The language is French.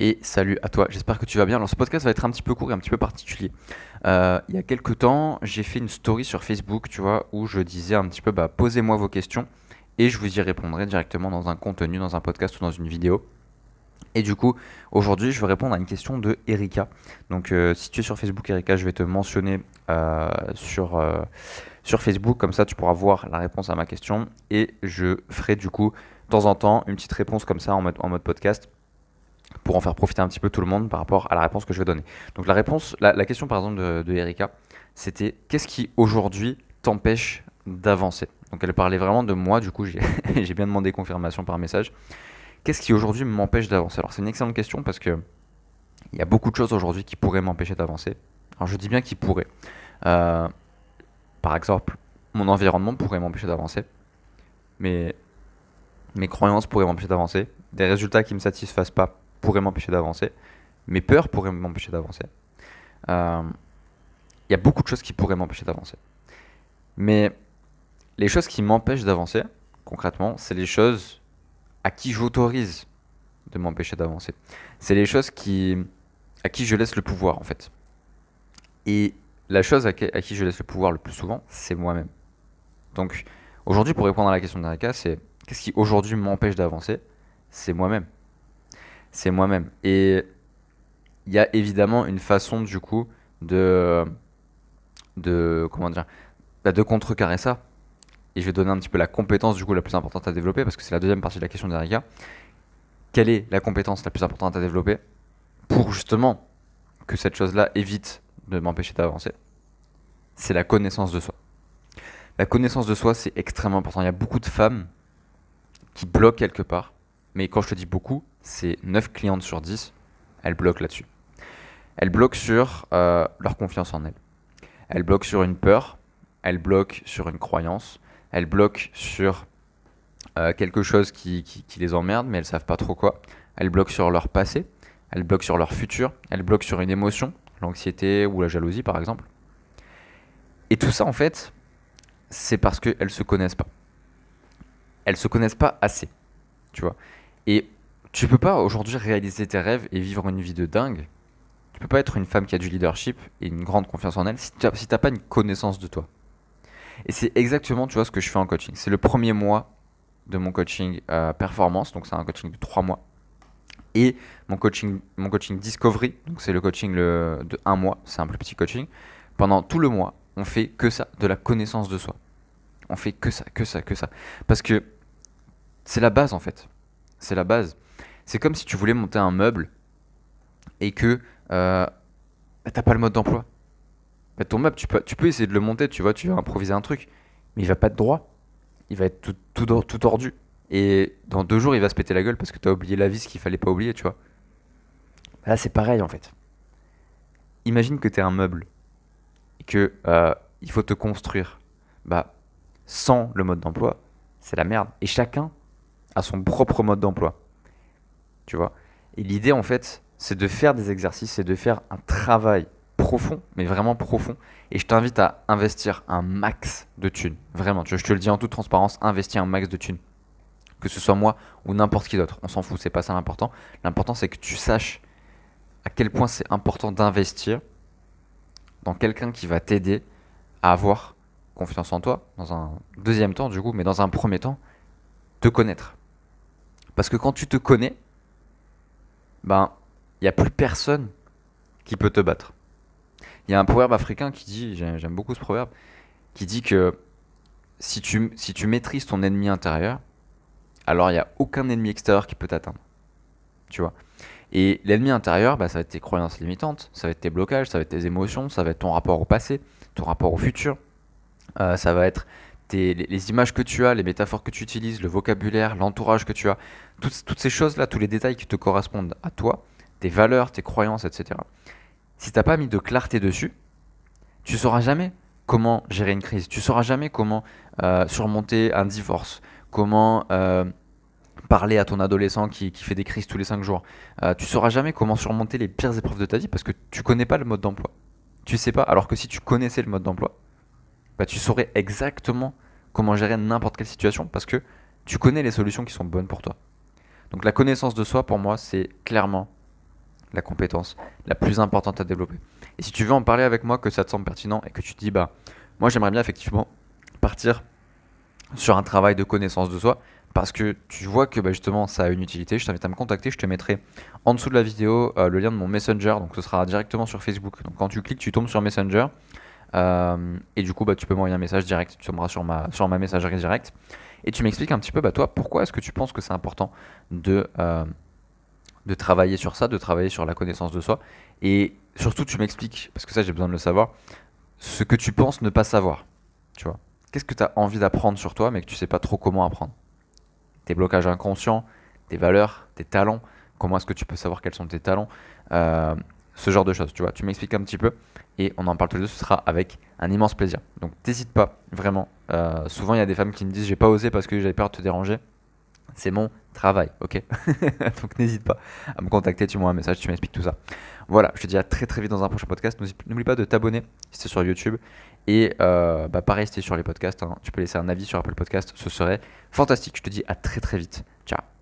Et salut à toi, j'espère que tu vas bien. Alors ce podcast va être un petit peu court et un petit peu particulier. Euh, il y a quelques temps, j'ai fait une story sur Facebook, tu vois, où je disais un petit peu, bah, posez-moi vos questions et je vous y répondrai directement dans un contenu, dans un podcast ou dans une vidéo. Et du coup, aujourd'hui, je vais répondre à une question de Erika. Donc, euh, si tu es sur Facebook, Erika, je vais te mentionner euh, sur, sur Facebook. Comme ça, tu pourras voir la réponse à ma question. Et je ferai du coup, de temps en temps, une petite réponse comme ça en mode, en mode podcast pour en faire profiter un petit peu tout le monde par rapport à la réponse que je vais donner. Donc la réponse, la, question par exemple de, Erika, c'était qu'est-ce qui aujourd'hui t'empêche d'avancer? Donc elle parlait vraiment de moi, du coup j'ai bien demandé confirmation par message. Qu'est-ce qui aujourd'hui m'empêche d'avancer? Alors c'est une excellente question parce que il y a beaucoup de choses aujourd'hui qui pourraient m'empêcher d'avancer. Alors je dis bien qui pourraient. Euh, par exemple, mon environnement pourrait m'empêcher d'avancer. Mais mes croyances pourraient m'empêcher d'avancer. Des résultats qui ne me satisfassent pas pourrait m'empêcher d'avancer. Mes peurs pourraient m'empêcher d'avancer. Euh, il y a beaucoup de choses qui pourraient m'empêcher d'avancer. Mais les choses qui m'empêchent d'avancer, concrètement, c'est les choses à qui j'autorise de m'empêcher d'avancer. C'est les choses qui, à qui je laisse le pouvoir, en fait. Et la chose à qui, je laisse le pouvoir le plus souvent, c'est moi-même. Donc, aujourd'hui, pour répondre à la question d'Erika, c'est qu'est-ce qui aujourd'hui m'empêche d'avancer? C'est moi-même c'est moi-même. Et il y a évidemment une façon du coup de de comment dire bah, de contrecarrer ça. Et je vais donner un petit peu la compétence du coup la plus importante à développer parce que c'est la deuxième partie de la question d'Erika. Quelle est la compétence la plus importante à développer pour justement que cette chose-là évite de m'empêcher d'avancer? C'est la connaissance de soi. La connaissance de soi, c'est extrêmement important. Il y a beaucoup de femmes qui bloquent quelque part. Mais quand je te dis beaucoup, c'est 9 clientes sur 10, elles bloquent là-dessus. Elles bloquent sur euh, leur confiance en elles. Elles bloquent sur une peur, elles bloquent sur une croyance, elles bloquent sur euh, quelque chose qui, qui, les emmerde, mais elles savent pas trop quoi. Elles bloquent sur leur passé, elles bloquent sur leur futur, elles bloquent sur une émotion, l'anxiété ou la jalousie par exemple. Et tout ça en fait, c'est parce qu'elles se connaissent pas. Elles se connaissent pas assez, tu vois. Et tu peux pas aujourd'hui réaliser tes rêves et vivre une vie de dingue. Tu peux pas être une femme qui a du leadership et une grande confiance en elle si tu n'as pas une connaissance de toi. Et c'est exactement, tu vois, ce que je fais en coaching. C'est le premier mois de mon coaching euh, performance, donc c'est un coaching de trois mois. Et mon coaching, mon coaching discovery, donc c'est le coaching de un mois, c'est un plus petit coaching. Pendant tout le mois, on fait que ça, de la connaissance de soi. On fait que ça, que ça, que ça. Parce que c'est la base en fait. C'est la base. C'est comme si tu voulais monter un meuble et que euh, t'as pas le mode d'emploi. Ton meuble, tu peux, tu peux essayer de le monter, tu vois, tu vas improviser un truc, mais il va pas être droit. Il va être tout, tout, tout tordu. Et dans deux jours, il va se péter la gueule parce que tu as oublié la vis qu'il fallait pas oublier, tu vois. Là, c'est pareil en fait. Imagine que tu es un meuble et que euh, il faut te construire. Bah, sans le mode d'emploi, c'est la merde. Et chacun a son propre mode d'emploi tu vois? Et l'idée, en fait, c'est de faire des exercices, c'est de faire un travail profond, mais vraiment profond. Et je t'invite à investir un max de thunes. Vraiment, je te le dis en toute transparence, investir un max de thunes. Que ce soit moi ou n'importe qui d'autre. On s'en fout, c'est pas ça l'important. L'important, c'est que tu saches à quel point c'est important d'investir dans quelqu'un qui va t'aider à avoir confiance en toi, dans un deuxième temps du coup, mais dans un premier temps, te connaître. Parce que quand tu te connais, ben, il n'y a plus personne qui peut te battre. Il y a un proverbe africain qui dit, j'aime beaucoup ce proverbe, qui dit que si tu, si tu maîtrises ton ennemi intérieur, alors il n'y a aucun ennemi extérieur qui peut t'atteindre. Tu vois? Et l'ennemi intérieur, bah, ça va être tes croyances limitantes, ça va être tes blocages, ça va être tes émotions, ça va être ton rapport au passé, ton rapport au futur, euh, ça va être les, images que tu as, les métaphores que tu utilises, le vocabulaire, l'entourage que tu as, toutes, ces choses-là, tous les détails qui te correspondent à toi, tes valeurs, tes croyances, etc. Si tu n'as pas mis de clarté dessus, tu sauras jamais comment gérer une crise, tu sauras jamais comment euh, surmonter un divorce, comment euh, parler à ton adolescent qui, fait des crises tous les 5 jours. Euh, tu sauras jamais comment surmonter les pires épreuves de ta vie parce que tu connais pas le mode d'emploi. Tu sais pas, alors que si tu connaissais le mode d'emploi, bah, tu saurais exactement comment gérer n'importe quelle situation parce que tu connais les solutions qui sont bonnes pour toi. Donc la connaissance de soi, pour moi, c'est clairement la compétence la plus importante à développer. Et si tu veux en parler avec moi, que ça te semble pertinent et que tu te dis, bah, moi j'aimerais bien effectivement partir sur un travail de connaissance de soi, parce que tu vois que bah, justement ça a une utilité, je t'invite à me contacter, je te mettrai en dessous de la vidéo euh, le lien de mon Messenger, donc ce sera directement sur Facebook. Donc quand tu cliques, tu tombes sur Messenger, euh, et du coup bah, tu peux m'envoyer un message direct, tu tomberas sur ma, sur ma messagerie directe, et tu m'expliques un petit peu, bah, toi, pourquoi est-ce que tu penses que c'est important de, euh, de travailler sur ça, de travailler sur la connaissance de soi, et surtout tu m'expliques, parce que ça j'ai besoin de le savoir, ce que tu penses ne pas savoir, tu vois? Qu'est-ce que tu as envie d'apprendre sur toi, mais que tu sais pas trop comment apprendre? Tes blocages inconscients, tes valeurs, tes talents. Comment est-ce que tu peux savoir quels sont tes talents? Euh, Ce genre de choses, tu vois. Tu m'expliques un petit peu et on en parle tous les deux. Ce sera avec un immense plaisir. Donc, n'hésite pas, vraiment. Euh, souvent, il y a des femmes qui me disent J'ai pas osé parce que j'avais peur de te déranger. C'est mon travail, ok? Donc n'hésite pas à me contacter, tu m'envoies un message, tu m'expliques tout ça. Voilà, je te dis à très très vite dans un prochain podcast. N'oublie pas de t'abonner si c'est sur YouTube. Et euh, bah pareil, si sur les podcasts, hein, tu peux laisser un avis sur Apple Podcast, ce serait fantastique. Je te dis à très très vite. Ciao